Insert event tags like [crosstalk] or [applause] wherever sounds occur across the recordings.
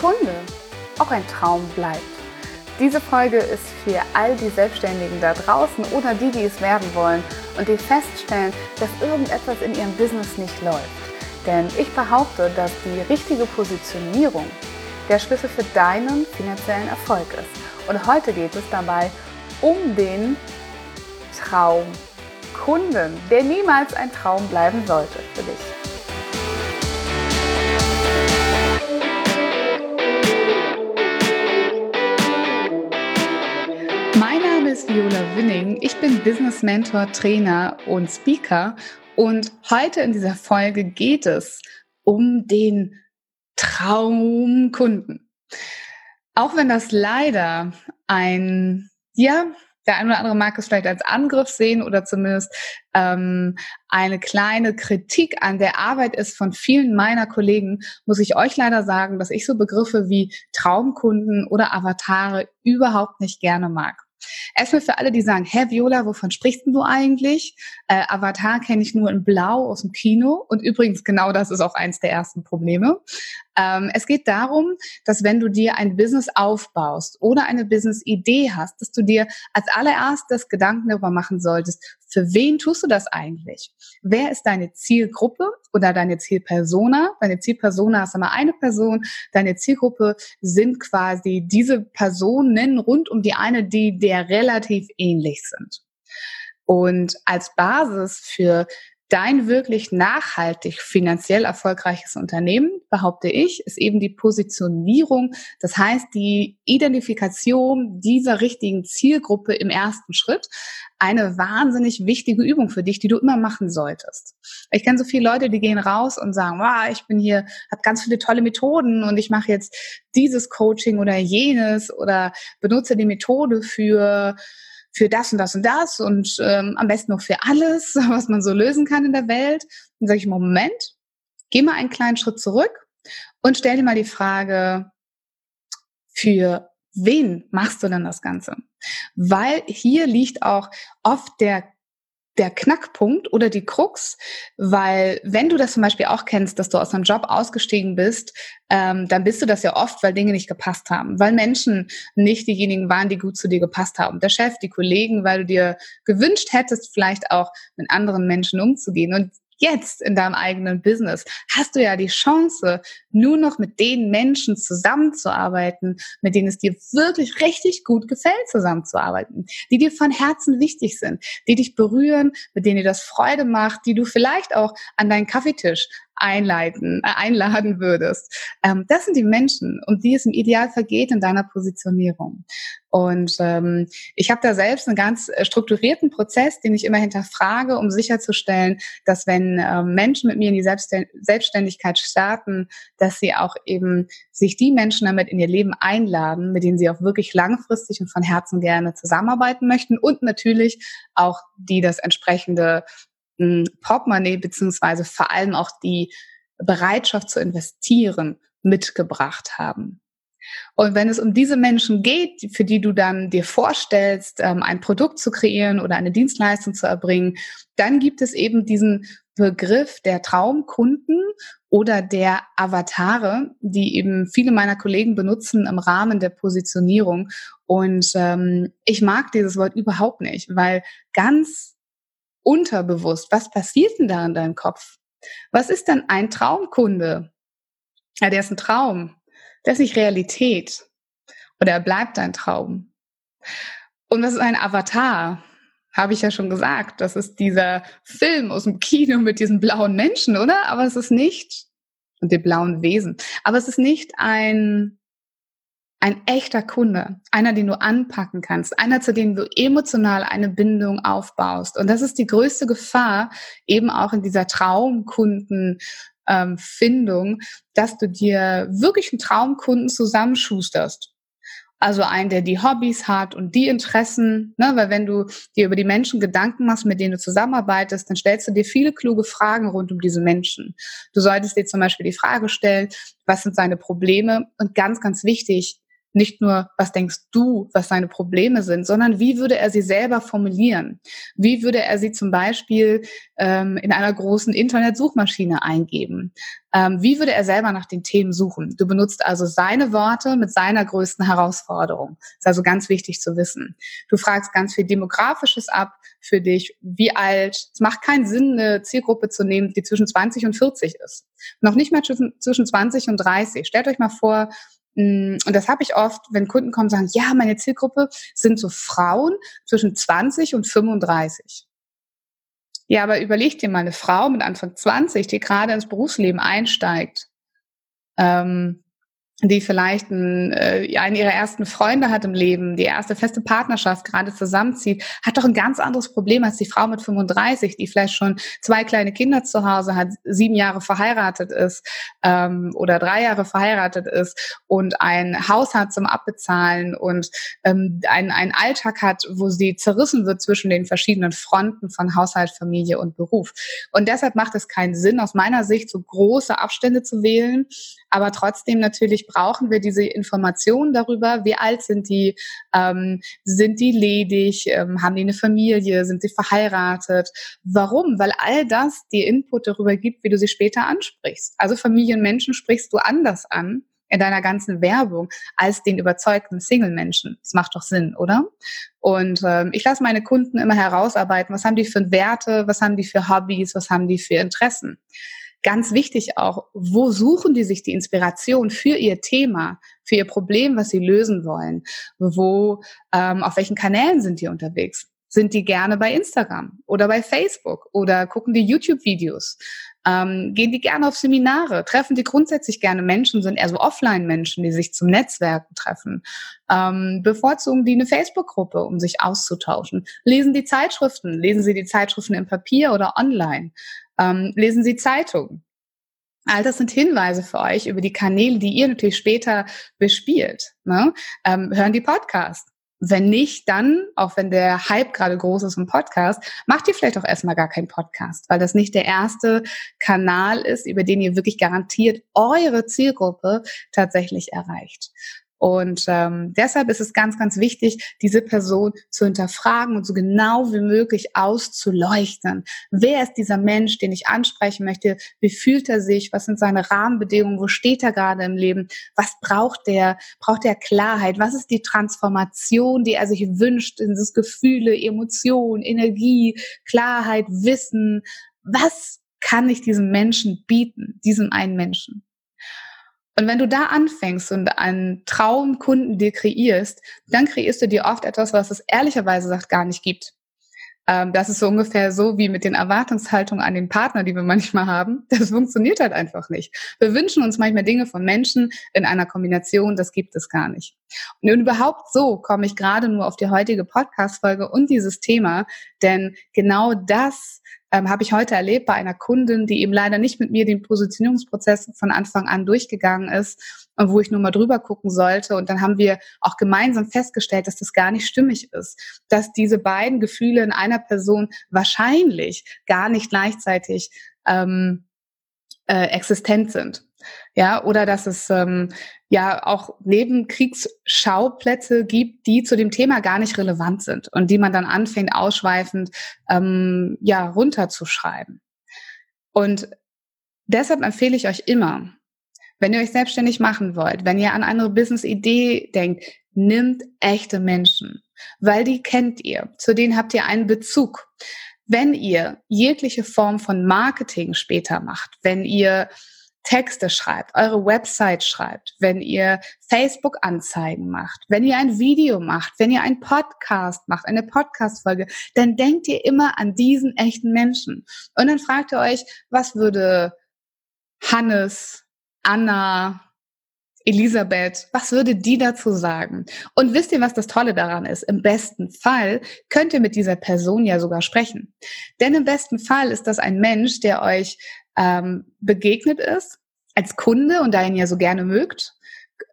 Kunde auch ein Traum bleibt. Diese Folge ist für all die Selbstständigen da draußen oder die, die es werden wollen und die feststellen, dass irgendetwas in ihrem Business nicht läuft. Denn ich behaupte, dass die richtige Positionierung der Schlüssel für deinen finanziellen Erfolg ist. Und heute geht es dabei um den Traumkunden, der niemals ein Traum bleiben sollte für dich. Ist Viola Winning. Ich bin Business Mentor, Trainer und Speaker. Und heute in dieser Folge geht es um den Traumkunden. Auch wenn das leider ein, ja, der eine oder andere mag es vielleicht als Angriff sehen oder zumindest ähm, eine kleine Kritik an der Arbeit ist von vielen meiner Kollegen, muss ich euch leider sagen, dass ich so Begriffe wie Traumkunden oder Avatare überhaupt nicht gerne mag. Erstmal für alle, die sagen, hä, Viola, wovon sprichst du eigentlich? Äh, Avatar kenne ich nur in Blau aus dem Kino. Und übrigens, genau das ist auch eins der ersten Probleme. Ähm, es geht darum, dass wenn du dir ein Business aufbaust oder eine Business-Idee hast, dass du dir als allererstes Gedanken darüber machen solltest, für wen tust du das eigentlich? Wer ist deine Zielgruppe oder deine Zielpersona? Deine Zielpersona ist immer eine Person. Deine Zielgruppe sind quasi diese Personen rund um die eine, die der relativ ähnlich sind. Und als Basis für dein wirklich nachhaltig finanziell erfolgreiches Unternehmen, behaupte ich, ist eben die Positionierung, das heißt die Identifikation dieser richtigen Zielgruppe im ersten Schritt, eine wahnsinnig wichtige Übung für dich, die du immer machen solltest. Ich kenne so viele Leute, die gehen raus und sagen, wow, ich bin hier, habe ganz viele tolle Methoden und ich mache jetzt dieses Coaching oder jenes oder benutze die Methode für für das und das und das und ähm, am besten noch für alles, [laughs] was man so lösen kann in der Welt. Dann sage ich, Moment, geh mal einen kleinen Schritt zurück und stell dir mal die Frage, für wen machst du denn das Ganze? Weil hier liegt auch oft der der Knackpunkt oder die Krux, weil wenn du das zum Beispiel auch kennst, dass du aus einem Job ausgestiegen bist, ähm, dann bist du das ja oft, weil Dinge nicht gepasst haben, weil Menschen nicht diejenigen waren, die gut zu dir gepasst haben. Der Chef, die Kollegen, weil du dir gewünscht hättest, vielleicht auch mit anderen Menschen umzugehen. Und jetzt in deinem eigenen Business hast du ja die Chance, nur noch mit den Menschen zusammenzuarbeiten, mit denen es dir wirklich richtig gut gefällt, zusammenzuarbeiten, die dir von Herzen wichtig sind, die dich berühren, mit denen dir das Freude macht, die du vielleicht auch an deinen Kaffeetisch einleiten, äh, einladen würdest. Ähm, das sind die Menschen, um die es im Idealfall geht in deiner Positionierung. Und ähm, ich habe da selbst einen ganz äh, strukturierten Prozess, den ich immer hinterfrage, um sicherzustellen, dass wenn äh, Menschen mit mir in die Selbstständigkeit starten, dass sie auch eben sich die Menschen damit in ihr Leben einladen, mit denen sie auch wirklich langfristig und von Herzen gerne zusammenarbeiten möchten und natürlich auch die das entsprechende Portemonnaie beziehungsweise vor allem auch die Bereitschaft zu investieren mitgebracht haben. Und wenn es um diese Menschen geht, für die du dann dir vorstellst, ähm, ein Produkt zu kreieren oder eine Dienstleistung zu erbringen, dann gibt es eben diesen Begriff der Traumkunden oder der Avatare, die eben viele meiner Kollegen benutzen im Rahmen der Positionierung. Und ähm, ich mag dieses Wort überhaupt nicht, weil ganz unterbewusst, was passiert denn da in deinem Kopf? Was ist denn ein Traumkunde? Ja, der ist ein Traum. Der ist nicht Realität. Oder er bleibt ein Traum. Und was ist ein Avatar? Habe ich ja schon gesagt. Das ist dieser Film aus dem Kino mit diesen blauen Menschen, oder? Aber es ist nicht, und den blauen Wesen. Aber es ist nicht ein ein echter Kunde, einer, den du anpacken kannst, einer, zu dem du emotional eine Bindung aufbaust. Und das ist die größte Gefahr, eben auch in dieser Traumkunden Traumfindung, dass du dir wirklich einen Traumkunden zusammenschusterst. Also einen, der die Hobbys hat und die Interessen, ne? weil wenn du dir über die Menschen Gedanken machst, mit denen du zusammenarbeitest, dann stellst du dir viele kluge Fragen rund um diese Menschen. Du solltest dir zum Beispiel die Frage stellen, was sind seine Probleme? Und ganz, ganz wichtig, nicht nur, was denkst du, was seine Probleme sind, sondern wie würde er sie selber formulieren? Wie würde er sie zum Beispiel ähm, in einer großen Internetsuchmaschine eingeben? Ähm, wie würde er selber nach den Themen suchen? Du benutzt also seine Worte mit seiner größten Herausforderung. ist also ganz wichtig zu wissen. Du fragst ganz viel Demografisches ab für dich. Wie alt? Es macht keinen Sinn, eine Zielgruppe zu nehmen, die zwischen 20 und 40 ist. Noch nicht mal zwischen, zwischen 20 und 30. Stellt euch mal vor, und das habe ich oft, wenn Kunden kommen, sagen, ja, meine Zielgruppe sind so Frauen zwischen 20 und 35. Ja, aber überleg dir mal eine Frau mit Anfang 20, die gerade ins Berufsleben einsteigt. Ähm, die vielleicht ein, äh, einen ihrer ersten Freunde hat im Leben, die erste feste Partnerschaft gerade zusammenzieht, hat doch ein ganz anderes Problem als die Frau mit 35, die vielleicht schon zwei kleine Kinder zu Hause hat, sieben Jahre verheiratet ist ähm, oder drei Jahre verheiratet ist und ein Haus hat zum Abbezahlen und ähm, einen, einen Alltag hat, wo sie zerrissen wird zwischen den verschiedenen Fronten von Haushalt, Familie und Beruf. Und deshalb macht es keinen Sinn, aus meiner Sicht so große Abstände zu wählen, aber trotzdem natürlich brauchen wir diese Informationen darüber, wie alt sind die, ähm, sind die ledig, ähm, haben die eine Familie, sind sie verheiratet. Warum? Weil all das dir Input darüber gibt, wie du sie später ansprichst. Also Familienmenschen sprichst du anders an in deiner ganzen Werbung als den überzeugten Single-Menschen. Das macht doch Sinn, oder? Und ähm, ich lasse meine Kunden immer herausarbeiten, was haben die für Werte, was haben die für Hobbys, was haben die für Interessen. Ganz wichtig auch, wo suchen die sich die Inspiration für ihr Thema, für ihr Problem, was sie lösen wollen? Wo, ähm, auf welchen Kanälen sind die unterwegs? Sind die gerne bei Instagram oder bei Facebook oder gucken die YouTube-Videos? Ähm, gehen die gerne auf Seminare? Treffen die grundsätzlich gerne Menschen? Sind eher so Offline-Menschen, die sich zum Netzwerken treffen? Ähm, bevorzugen die eine Facebook-Gruppe, um sich auszutauschen? Lesen die Zeitschriften? Lesen sie die Zeitschriften im Papier oder online? Ähm, lesen Sie Zeitungen. All das sind Hinweise für euch über die Kanäle, die ihr natürlich später bespielt. Ne? Ähm, hören die Podcast. Wenn nicht, dann, auch wenn der Hype gerade groß ist im Podcast, macht ihr vielleicht auch erstmal gar keinen Podcast, weil das nicht der erste Kanal ist, über den ihr wirklich garantiert eure Zielgruppe tatsächlich erreicht. Und ähm, deshalb ist es ganz, ganz wichtig, diese Person zu hinterfragen und so genau wie möglich auszuleuchten. Wer ist dieser Mensch, den ich ansprechen möchte? Wie fühlt er sich? Was sind seine Rahmenbedingungen? Wo steht er gerade im Leben? Was braucht der? Braucht er Klarheit? Was ist die Transformation, die er sich wünscht? Sind es Gefühle, Emotionen, Energie, Klarheit, Wissen? Was kann ich diesem Menschen bieten, diesem einen Menschen? Und wenn du da anfängst und einen Traumkunden dir kreierst, dann kreierst du dir oft etwas, was es ehrlicherweise sagt, gar nicht gibt. Ähm, das ist so ungefähr so wie mit den Erwartungshaltungen an den Partner, die wir [laughs] manchmal haben. Das funktioniert halt einfach nicht. Wir wünschen uns manchmal Dinge von Menschen in einer Kombination, das gibt es gar nicht. Und überhaupt so komme ich gerade nur auf die heutige Podcast-Folge und dieses Thema, denn genau das ähm, habe ich heute erlebt bei einer Kundin, die eben leider nicht mit mir den Positionierungsprozess von Anfang an durchgegangen ist und wo ich nur mal drüber gucken sollte. Und dann haben wir auch gemeinsam festgestellt, dass das gar nicht stimmig ist, dass diese beiden Gefühle in einer Person wahrscheinlich gar nicht gleichzeitig ähm, äh, existent sind. Ja, oder dass es ähm, ja auch Nebenkriegsschauplätze gibt, die zu dem Thema gar nicht relevant sind und die man dann anfängt, ausschweifend ähm, ja runterzuschreiben. Und deshalb empfehle ich euch immer, wenn ihr euch selbstständig machen wollt, wenn ihr an eine Business-Idee denkt, nimmt echte Menschen, weil die kennt ihr, zu denen habt ihr einen Bezug. Wenn ihr jegliche Form von Marketing später macht, wenn ihr Texte schreibt, eure Website schreibt, wenn ihr Facebook-Anzeigen macht, wenn ihr ein Video macht, wenn ihr einen Podcast macht, eine Podcast-Folge, dann denkt ihr immer an diesen echten Menschen. Und dann fragt ihr euch, was würde Hannes, Anna, Elisabeth, was würde die dazu sagen? Und wisst ihr, was das Tolle daran ist? Im besten Fall könnt ihr mit dieser Person ja sogar sprechen. Denn im besten Fall ist das ein Mensch, der euch ähm, begegnet ist, als Kunde und da ihn ja so gerne mögt,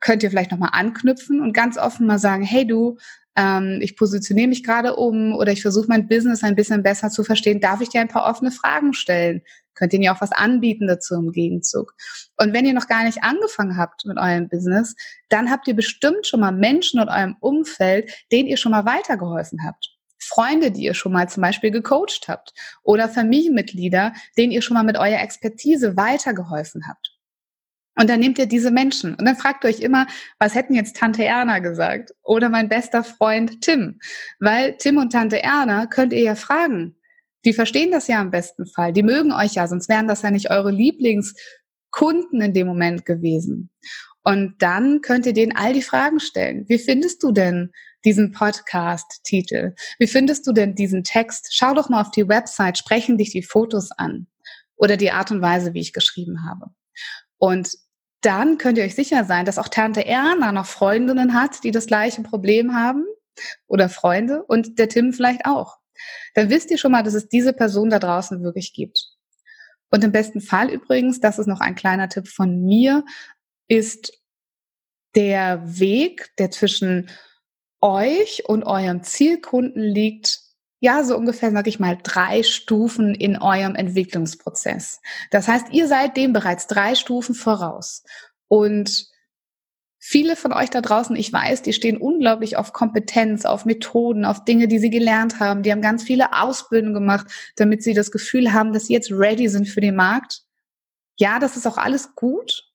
könnt ihr vielleicht nochmal anknüpfen und ganz offen mal sagen, hey du, ähm, ich positioniere mich gerade um oder ich versuche mein Business ein bisschen besser zu verstehen, darf ich dir ein paar offene Fragen stellen? Könnt ihr mir auch was anbieten dazu im Gegenzug? Und wenn ihr noch gar nicht angefangen habt mit eurem Business, dann habt ihr bestimmt schon mal Menschen in eurem Umfeld, denen ihr schon mal weitergeholfen habt. Freunde, die ihr schon mal zum Beispiel gecoacht habt oder Familienmitglieder, denen ihr schon mal mit eurer Expertise weitergeholfen habt. Und dann nehmt ihr diese Menschen und dann fragt euch immer, was hätten jetzt Tante Erna gesagt oder mein bester Freund Tim? Weil Tim und Tante Erna könnt ihr ja fragen. Die verstehen das ja im besten Fall. Die mögen euch ja, sonst wären das ja nicht eure Lieblingskunden in dem Moment gewesen. Und dann könnt ihr denen all die Fragen stellen. Wie findest du denn diesen Podcast-Titel? Wie findest du denn diesen Text? Schau doch mal auf die Website, sprechen dich die Fotos an oder die Art und Weise, wie ich geschrieben habe. Und dann könnt ihr euch sicher sein, dass auch Tante Erna noch Freundinnen hat, die das gleiche Problem haben oder Freunde und der Tim vielleicht auch. Dann wisst ihr schon mal, dass es diese Person da draußen wirklich gibt. Und im besten Fall übrigens, das ist noch ein kleiner Tipp von mir, ist der Weg, der zwischen euch und eurem Zielkunden liegt, ja, so ungefähr, sag ich mal, drei Stufen in eurem Entwicklungsprozess. Das heißt, ihr seid dem bereits drei Stufen voraus. Und viele von euch da draußen, ich weiß, die stehen unglaublich auf Kompetenz, auf Methoden, auf Dinge, die sie gelernt haben. Die haben ganz viele Ausbildungen gemacht, damit sie das Gefühl haben, dass sie jetzt ready sind für den Markt. Ja, das ist auch alles gut.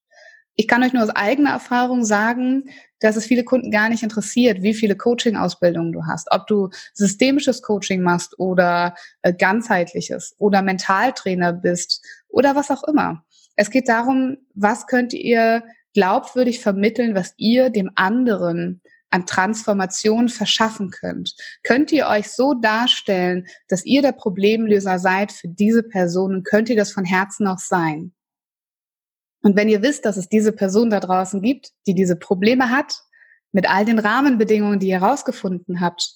Ich kann euch nur aus eigener Erfahrung sagen, dass es viele Kunden gar nicht interessiert, wie viele Coaching-Ausbildungen du hast, ob du systemisches Coaching machst oder äh, ganzheitliches oder Mentaltrainer bist oder was auch immer. Es geht darum, was könnt ihr glaubwürdig vermitteln, was ihr dem anderen an Transformation verschaffen könnt. Könnt ihr euch so darstellen, dass ihr der Problemlöser seid für diese Person und könnt ihr das von Herzen auch sein? Und wenn ihr wisst, dass es diese Person da draußen gibt, die diese Probleme hat, mit all den Rahmenbedingungen, die ihr herausgefunden habt,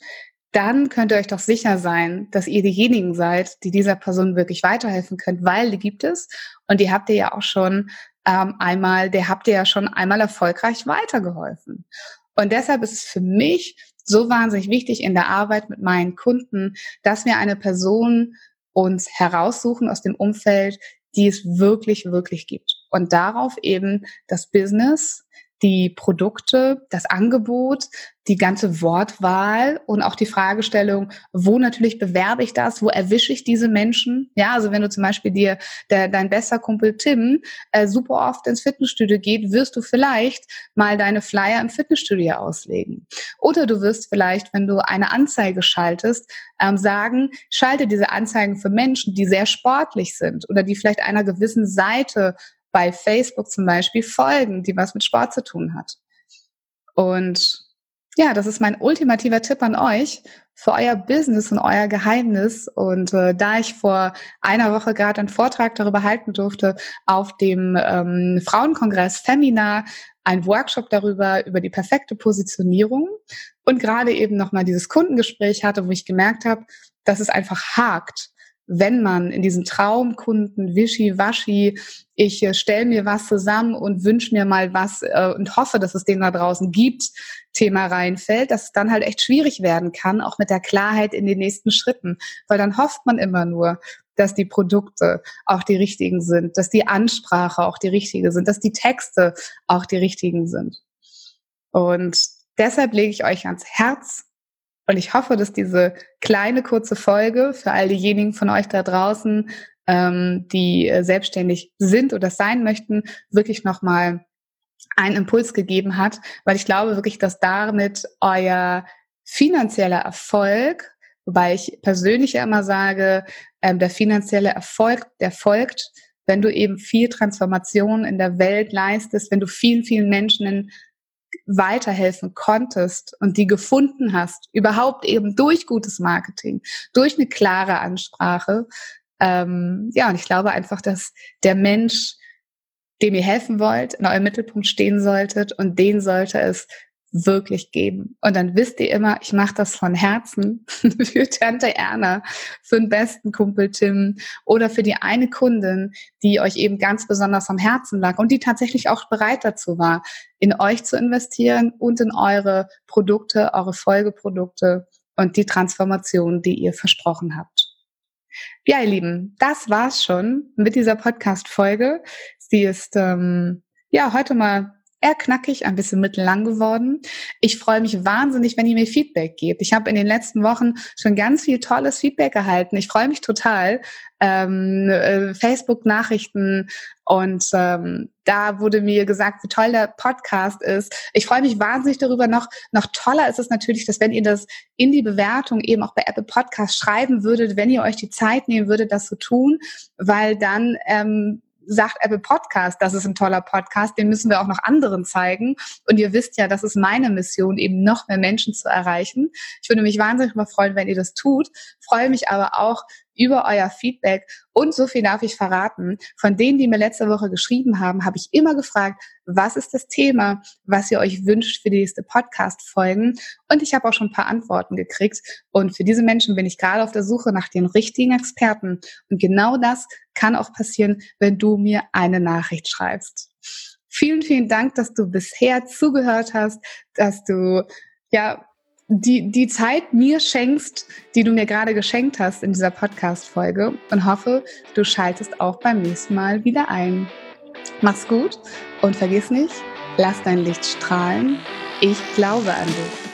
dann könnt ihr euch doch sicher sein, dass ihr diejenigen seid, die dieser Person wirklich weiterhelfen könnt, weil die gibt es und die habt ihr ja auch schon ähm, einmal, der habt ihr ja schon einmal erfolgreich weitergeholfen. Und deshalb ist es für mich so wahnsinnig wichtig in der Arbeit mit meinen Kunden, dass wir eine Person uns heraussuchen aus dem Umfeld, die es wirklich, wirklich gibt. Und darauf eben das Business die Produkte, das Angebot, die ganze Wortwahl und auch die Fragestellung, wo natürlich bewerbe ich das, wo erwische ich diese Menschen? Ja, also wenn du zum Beispiel dir der, dein bester Kumpel Tim äh, super oft ins Fitnessstudio geht, wirst du vielleicht mal deine Flyer im Fitnessstudio auslegen. Oder du wirst vielleicht, wenn du eine Anzeige schaltest, ähm, sagen, schalte diese Anzeigen für Menschen, die sehr sportlich sind oder die vielleicht einer gewissen Seite bei Facebook zum Beispiel folgen, die was mit Sport zu tun hat. Und ja, das ist mein ultimativer Tipp an euch für euer Business und euer Geheimnis. Und äh, da ich vor einer Woche gerade einen Vortrag darüber halten durfte auf dem ähm, Frauenkongress Femina, ein Workshop darüber, über die perfekte Positionierung und gerade eben nochmal dieses Kundengespräch hatte, wo ich gemerkt habe, dass es einfach hakt wenn man in diesen Traumkunden, Wischi-Waschi, ich äh, stelle mir was zusammen und wünsche mir mal was äh, und hoffe, dass es den da draußen gibt, Thema reinfällt, dass es dann halt echt schwierig werden kann, auch mit der Klarheit in den nächsten Schritten. Weil dann hofft man immer nur, dass die Produkte auch die richtigen sind, dass die Ansprache auch die richtige sind, dass die Texte auch die richtigen sind. Und deshalb lege ich euch ans Herz, und ich hoffe, dass diese kleine kurze Folge für all diejenigen von euch da draußen, ähm, die äh, selbstständig sind oder sein möchten, wirklich nochmal einen Impuls gegeben hat, weil ich glaube wirklich, dass damit euer finanzieller Erfolg, wobei ich persönlich ja immer sage, ähm, der finanzielle Erfolg, der folgt, wenn du eben viel Transformation in der Welt leistest, wenn du vielen, vielen Menschen in weiterhelfen konntest und die gefunden hast, überhaupt eben durch gutes Marketing, durch eine klare Ansprache. Ähm, ja, und ich glaube einfach, dass der Mensch, dem ihr helfen wollt, in eurem Mittelpunkt stehen solltet und den sollte es wirklich geben. Und dann wisst ihr immer, ich mache das von Herzen [laughs] für Tante Erna, für den besten Kumpel Tim oder für die eine Kundin, die euch eben ganz besonders am Herzen lag und die tatsächlich auch bereit dazu war, in euch zu investieren und in eure Produkte, eure Folgeprodukte und die Transformation, die ihr versprochen habt. Ja, ihr Lieben, das war's schon mit dieser Podcast-Folge. Sie ist ähm, ja heute mal eher knackig, ein bisschen mittellang geworden. Ich freue mich wahnsinnig, wenn ihr mir Feedback gebt. Ich habe in den letzten Wochen schon ganz viel tolles Feedback erhalten. Ich freue mich total. Ähm, äh, Facebook-Nachrichten und ähm, da wurde mir gesagt, wie toll der Podcast ist. Ich freue mich wahnsinnig darüber. Noch, noch toller ist es natürlich, dass wenn ihr das in die Bewertung eben auch bei Apple Podcast schreiben würdet, wenn ihr euch die Zeit nehmen würdet, das zu tun, weil dann ähm, sagt Apple Podcast, das ist ein toller Podcast, den müssen wir auch noch anderen zeigen. Und ihr wisst ja, das ist meine Mission, eben noch mehr Menschen zu erreichen. Ich würde mich wahnsinnig freuen, wenn ihr das tut. Freue mich aber auch über euer Feedback. Und so viel darf ich verraten. Von denen, die mir letzte Woche geschrieben haben, habe ich immer gefragt, was ist das Thema, was ihr euch wünscht für die nächste Podcast-Folgen? Und ich habe auch schon ein paar Antworten gekriegt. Und für diese Menschen bin ich gerade auf der Suche nach den richtigen Experten. Und genau das kann auch passieren, wenn du mir eine Nachricht schreibst. Vielen, vielen Dank, dass du bisher zugehört hast, dass du ja die, die Zeit mir schenkst, die du mir gerade geschenkt hast in dieser Podcast-Folge und hoffe, du schaltest auch beim nächsten Mal wieder ein. Mach's gut und vergiss nicht, lass dein Licht strahlen. Ich glaube an dich.